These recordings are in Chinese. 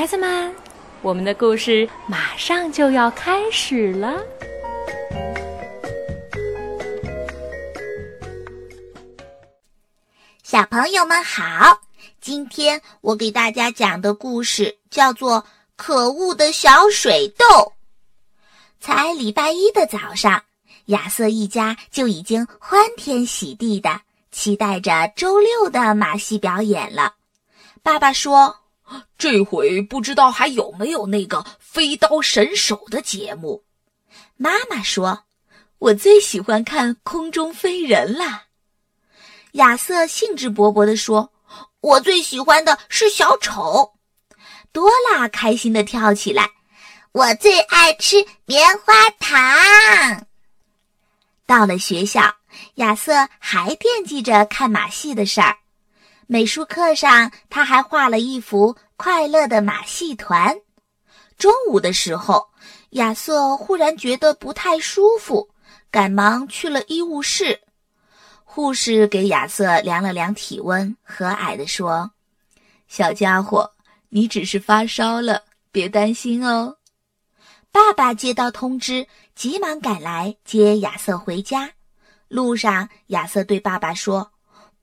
孩子们，我们的故事马上就要开始了。小朋友们好，今天我给大家讲的故事叫做《可恶的小水痘》。才礼拜一的早上，亚瑟一家就已经欢天喜地的期待着周六的马戏表演了。爸爸说：“这回不知道还有没有那个飞刀神手的节目。”妈妈说：“我最喜欢看空中飞人了。”亚瑟兴致勃勃地说：“我最喜欢的是小丑。”多拉开心地跳起来。我最爱吃棉花糖。到了学校，亚瑟还惦记着看马戏的事儿。美术课上，他还画了一幅快乐的马戏团。中午的时候，亚瑟忽然觉得不太舒服，赶忙去了医务室。护士给亚瑟量了量体温，和蔼地说：“小家伙，你只是发烧了，别担心哦。”爸爸接到通知，急忙赶来接亚瑟回家。路上，亚瑟对爸爸说：“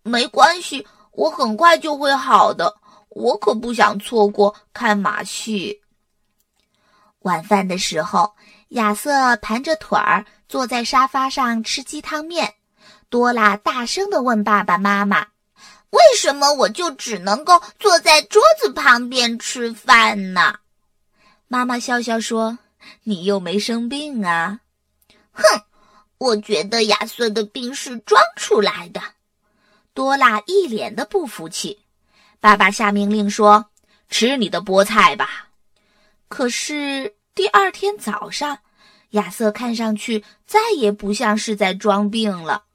没关系，我很快就会好的。我可不想错过看马戏。”晚饭的时候，亚瑟盘着腿儿坐在沙发上吃鸡汤面。多拉大声地问爸爸妈妈：“为什么我就只能够坐在桌子旁边吃饭呢？”妈妈笑笑说。你又没生病啊！哼，我觉得亚瑟的病是装出来的。多拉一脸的不服气。爸爸下命令说：“吃你的菠菜吧。”可是第二天早上，亚瑟看上去再也不像是在装病了。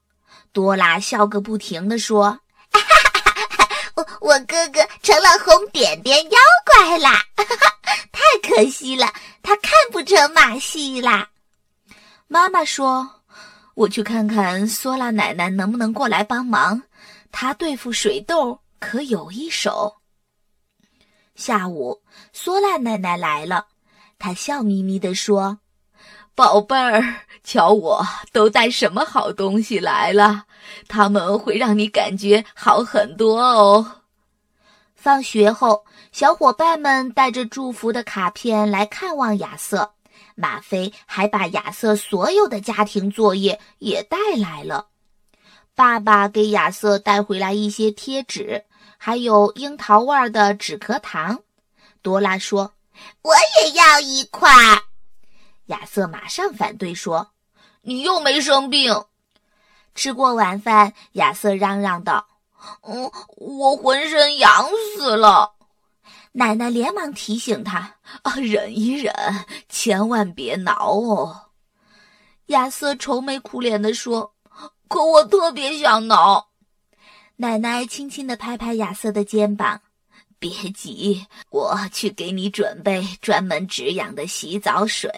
多拉笑个不停地说：“哈哈哈哈我我哥哥成了红点点妖怪啦！哈哈，太可惜了。”他看不成马戏啦。妈妈说：“我去看看索拉奶奶能不能过来帮忙，她对付水痘可有一手。”下午，索拉奶奶来了，她笑眯眯地说：“宝贝儿，瞧我都带什么好东西来了，他们会让你感觉好很多哦。”放学后，小伙伴们带着祝福的卡片来看望亚瑟。马飞还把亚瑟所有的家庭作业也带来了。爸爸给亚瑟带回来一些贴纸，还有樱桃味的止咳糖。多拉说：“我也要一块。”亚瑟马上反对说：“你又没生病。”吃过晚饭，亚瑟嚷嚷道。嗯，我浑身痒死了。奶奶连忙提醒他：“啊，忍一忍，千万别挠哦。”亚瑟愁眉苦脸地说：“可我特别想挠。”奶奶轻轻地拍拍亚瑟的肩膀：“别急，我去给你准备专门止痒的洗澡水，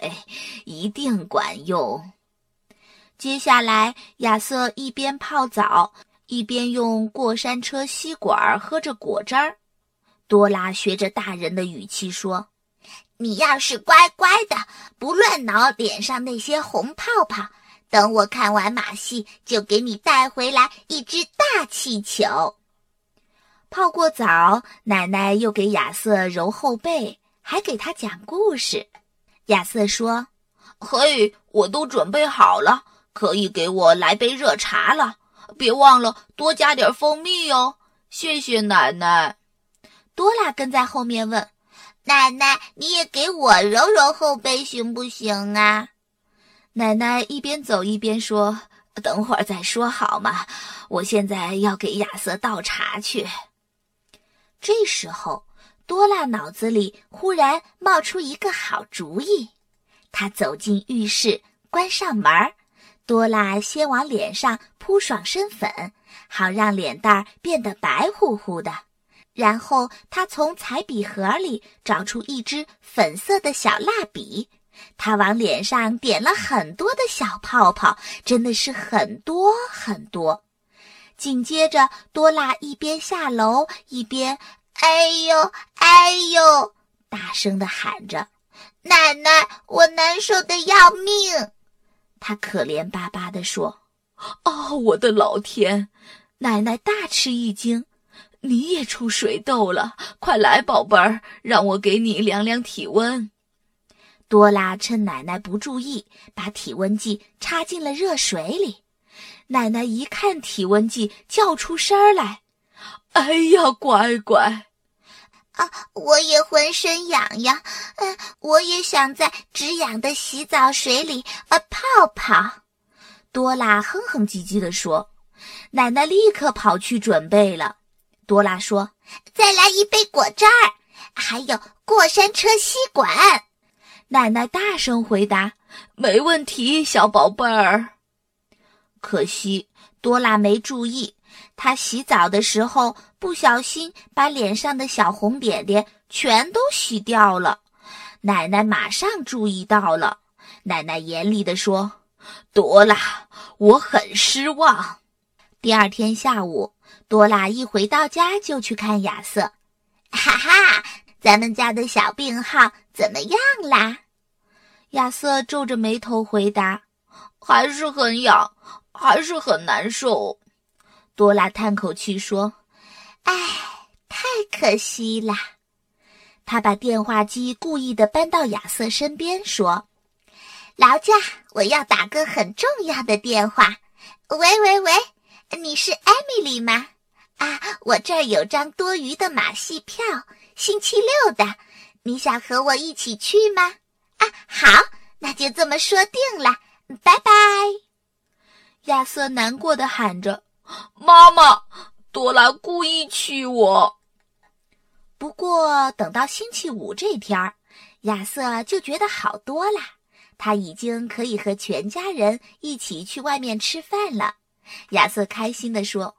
一定管用。”接下来，亚瑟一边泡澡。一边用过山车吸管喝着果汁儿，多拉学着大人的语气说：“你要是乖乖的，不乱挠脸上那些红泡泡，等我看完马戏，就给你带回来一只大气球。”泡过澡，奶奶又给亚瑟揉后背，还给他讲故事。亚瑟说：“嘿，我都准备好了，可以给我来杯热茶了。”别忘了多加点蜂蜜哟，谢谢奶奶。多拉跟在后面问：“奶奶，你也给我揉揉后背行不行啊？”奶奶一边走一边说：“等会儿再说好吗？我现在要给亚瑟倒茶去。”这时候，多拉脑子里忽然冒出一个好主意，他走进浴室，关上门。多拉先往脸上扑爽身粉，好让脸蛋儿变得白乎乎的。然后他从彩笔盒里找出一支粉色的小蜡笔，他往脸上点了很多的小泡泡，真的是很多很多。紧接着，多拉一边下楼一边“哎呦哎呦”，大声的喊着：“奶奶，我难受的要命！”他可怜巴巴地说：“哦，我的老天！”奶奶大吃一惊：“你也出水痘了？快来，宝贝儿，让我给你量量体温。”多拉趁奶奶不注意，把体温计插进了热水里。奶奶一看体温计，叫出声来：“哎呀，乖乖！啊，我也浑身痒痒，嗯，我也想在止痒的洗澡水里啊泡泡。”多拉哼哼唧唧地说。奶奶立刻跑去准备了。多拉说：“再来一杯果汁儿，还有过山车吸管。”奶奶大声回答：“没问题，小宝贝儿。”可惜多拉没注意，她洗澡的时候不小心把脸上的小红点点全都洗掉了。奶奶马上注意到了，奶奶严厉地说：“多拉，我很失望。”第二天下午，多拉一回到家就去看亚瑟。哈哈，咱们家的小病号怎么样啦？亚瑟皱着眉头回答：“还是很痒，还是很难受。”多拉叹口气说：“唉，太可惜啦。”他把电话机故意的搬到亚瑟身边说：“劳驾，我要打个很重要的电话。喂喂喂！”你是艾米丽吗？啊，我这儿有张多余的马戏票，星期六的，你想和我一起去吗？啊，好，那就这么说定了，拜拜。亚瑟难过的喊着：“妈妈，多拉故意气我。”不过等到星期五这天儿，亚瑟就觉得好多了，他已经可以和全家人一起去外面吃饭了。亚瑟开心地说：“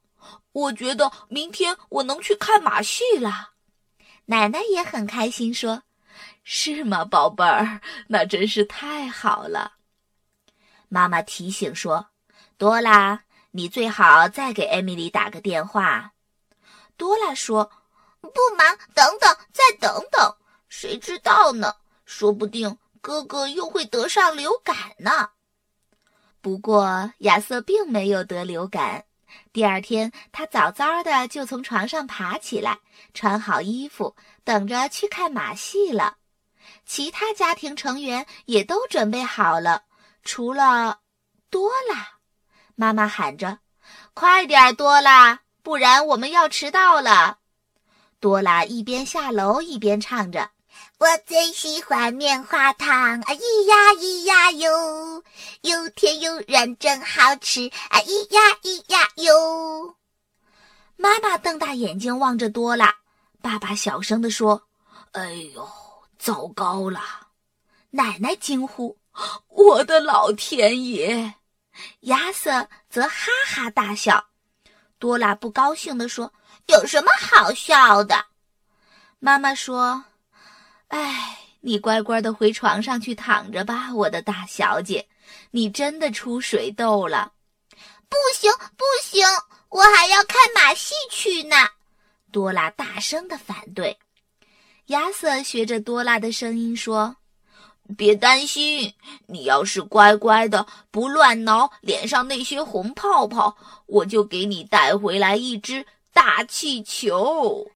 我觉得明天我能去看马戏了。”奶奶也很开心说：“是吗，宝贝儿？那真是太好了。”妈妈提醒说：“多拉，你最好再给艾米丽打个电话。”多拉说：“不忙，等等，再等等，谁知道呢？说不定哥哥又会得上流感呢。”不过，亚瑟并没有得流感。第二天，他早早的就从床上爬起来，穿好衣服，等着去看马戏了。其他家庭成员也都准备好了，除了多拉。妈妈喊着：“快点，多拉，不然我们要迟到了。”多拉一边下楼一边唱着。我最喜欢棉花糖啊！咿呀咿呀哟，又甜又软，真好吃啊！咿呀咿呀哟。妈妈瞪大眼睛望着多拉，爸爸小声地说：“哎呦，糟糕了！”奶奶惊呼：“我的老天爷！”亚瑟则哈哈大笑。多拉不高兴地说：“有什么好笑的？”妈妈说。哎，你乖乖的回床上去躺着吧，我的大小姐，你真的出水痘了。不行，不行，我还要看马戏去呢。多拉大声的反对。亚瑟学着多拉的声音说：“别担心，你要是乖乖的，不乱挠脸上那些红泡泡，我就给你带回来一只大气球。”